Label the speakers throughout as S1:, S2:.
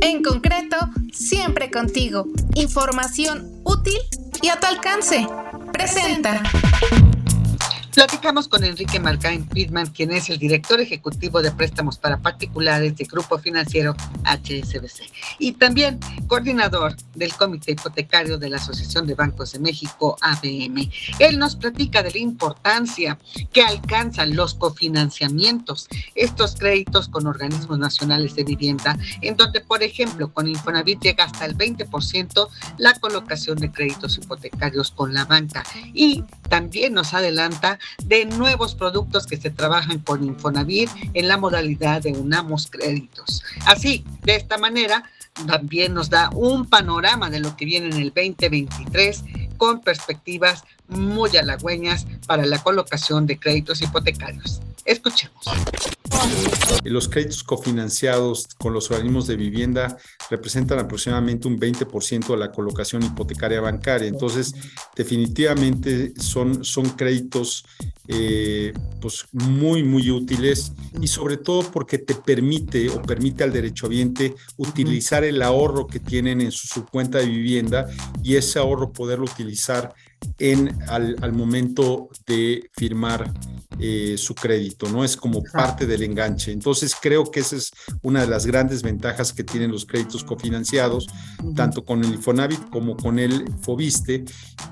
S1: En concreto, siempre contigo. Información útil y a tu alcance. Presenta.
S2: Platicamos con Enrique Marcain Friedman, quien es el director ejecutivo de préstamos para particulares del Grupo Financiero HSBC y también coordinador del Comité Hipotecario de la Asociación de Bancos de México, ABM. Él nos platica de la importancia que alcanzan los cofinanciamientos, estos créditos con organismos nacionales de vivienda, en donde, por ejemplo, con Infonavit llega hasta el 20% la colocación de créditos hipotecarios con la banca y también nos adelanta de nuevos productos que se trabajan con Infonavit en la modalidad de Unamos Créditos. Así, de esta manera, también nos da un panorama de lo que viene en el 2023 con perspectivas muy halagüeñas para la colocación de créditos hipotecarios. Escuchemos.
S3: Los créditos cofinanciados con los organismos de vivienda representan aproximadamente un 20% de la colocación hipotecaria bancaria. Entonces, definitivamente son, son créditos eh, pues muy, muy útiles y sobre todo porque te permite o permite al derechohabiente utilizar el ahorro que tienen en su, cuenta de vivienda y ese ahorro poderlo utilizar en, al, al momento de firmar eh, su crédito, ¿no? Es como parte del enganche. Entonces creo que esa es una de las grandes ventajas que tienen los créditos cofinanciados, tanto con el Infonavit como con el Fobiste.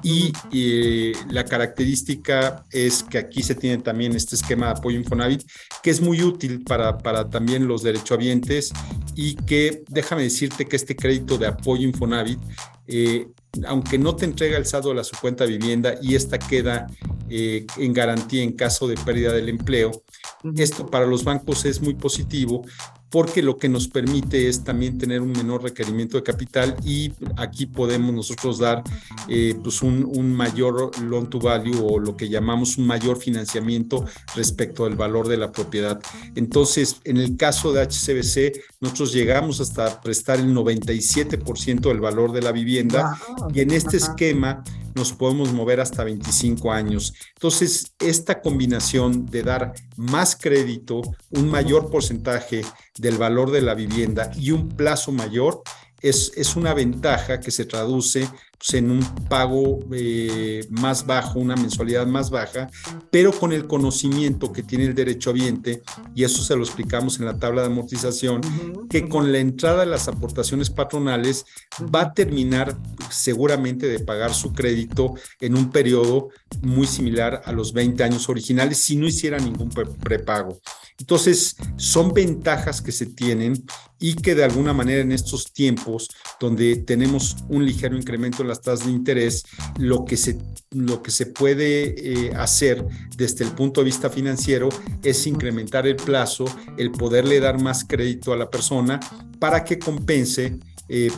S3: Y eh, la característica es que aquí se tiene también este esquema de apoyo Infonavit, que es muy útil para, para también los derechohabientes y que déjame decirte que este crédito de apoyo Infonavit eh, aunque no te entrega el saldo de la su cuenta vivienda y esta queda eh, en garantía en caso de pérdida del empleo, esto para los bancos es muy positivo porque lo que nos permite es también tener un menor requerimiento de capital y aquí podemos nosotros dar eh, pues un, un, mayor loan to value o lo que llamamos un mayor financiamiento respecto al valor de la propiedad. Entonces, en el caso de HCBC, nosotros llegamos hasta prestar el 97% del valor de la vivienda y en este esquema nos podemos mover hasta 25 años. Entonces, esta combinación de dar más crédito, un mayor porcentaje del valor de la vivienda y un plazo mayor, es, es una ventaja que se traduce pues, en un pago eh, más bajo, una mensualidad más baja, pero con el conocimiento que tiene el derechohabiente, y eso se lo explicamos en la tabla de amortización, que con la entrada de las aportaciones patronales va a terminar seguramente de pagar su crédito en un periodo muy similar a los 20 años originales si no hiciera ningún prepago. Entonces, son ventajas que se tienen y que de alguna manera en estos tiempos donde tenemos un ligero incremento las tasas de interés, lo que se, lo que se puede eh, hacer desde el punto de vista financiero es incrementar el plazo, el poderle dar más crédito a la persona para que compense eh,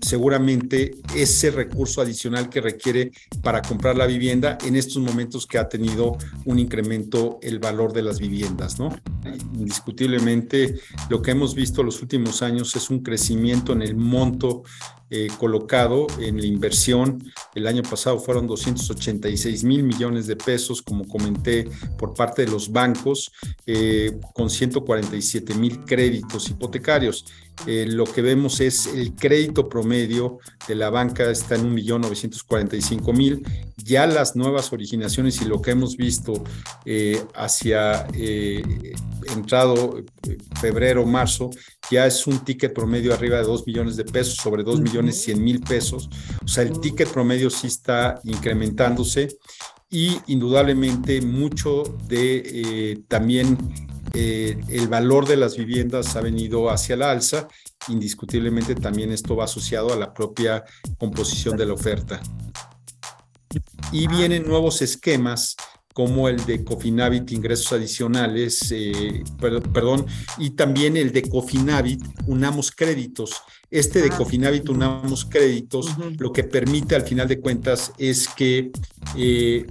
S3: seguramente ese recurso adicional que requiere para comprar la vivienda en estos momentos que ha tenido un incremento el valor de las viviendas, ¿no? Indiscutiblemente lo que hemos visto los últimos años es un crecimiento en el monto eh, colocado en la inversión. El año pasado fueron 286 mil millones de pesos, como comenté, por parte de los bancos, eh, con 147 mil créditos hipotecarios. Eh, lo que vemos es el crédito promedio de la banca está en 1.945.000. Ya las nuevas originaciones y lo que hemos visto hacia entrado febrero, marzo, ya es un ticket promedio arriba de 2 millones de pesos, sobre 2 millones 100 mil pesos. O sea, el ticket promedio sí está incrementándose y indudablemente mucho de eh, también eh, el valor de las viviendas ha venido hacia la alza. Indiscutiblemente también esto va asociado a la propia composición de la oferta. Y vienen nuevos esquemas como el de Cofinavit ingresos adicionales, eh, perdón, y también el de Cofinavit unamos créditos. Este de ah, Cofinavit unamos créditos, lo que permite al final de cuentas es que eh,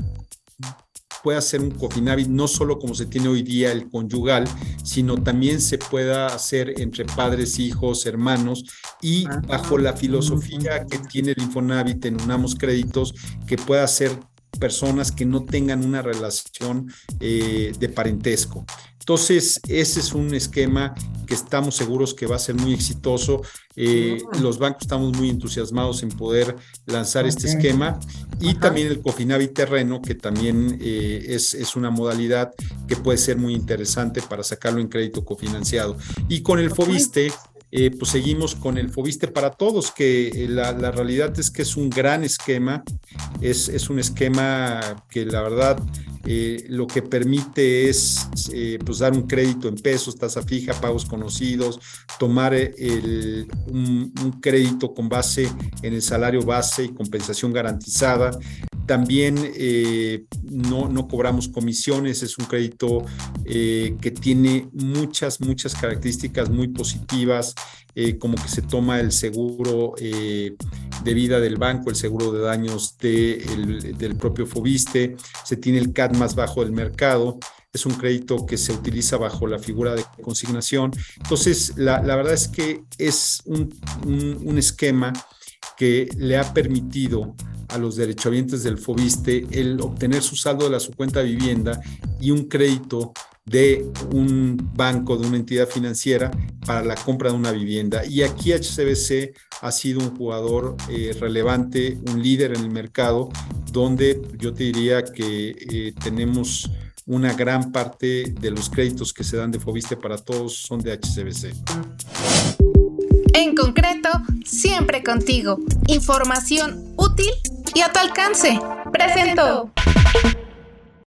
S3: pueda ser un Cofinavit no solo como se tiene hoy día el conyugal, sino también se pueda hacer entre padres, hijos, hermanos y ah, bajo la filosofía que tiene el Infonavit en Unamos Créditos, que pueda ser personas que no tengan una relación eh, de parentesco. Entonces, ese es un esquema que estamos seguros que va a ser muy exitoso. Eh, los bancos estamos muy entusiasmados en poder lanzar este esquema y también el Cofinavi Terreno, que también eh, es, es, una modalidad que puede ser muy interesante para sacarlo en crédito cofinanciado. Y con el FOBISTE, eh, pues seguimos con el Fobiste para Todos, que eh, la, realidad es que es un gran esquema, es, es un esquema que la verdad eh, lo que permite es pues dar un crédito en pesos, tasa fija, pagos conocidos, tomar el, un, crédito con base en el salario base y compensación garantizada. También eh, no, cobramos comisiones, es un crédito eh, que tiene muchas, muchas características muy positivas, eh, como que se toma el seguro de vida del banco, el seguro de daños del propio Fobiste, se tiene el CAD más bajo del mercado es un crédito que se utiliza bajo la figura de consignación. Entonces, la, verdad es que es un, un esquema que le ha permitido a los derechohabientes del FOBISTE el obtener su saldo de la su cuenta de vivienda y un crédito de un banco, de una entidad financiera para la compra de una vivienda. Y aquí HCBC ha sido un jugador eh, relevante, un líder en el mercado, donde yo te diría que eh, tenemos una gran parte de los créditos que se dan de Fobiste para todos son de HCBC.
S1: En concreto, siempre contigo. Información útil y a tu alcance. Presento.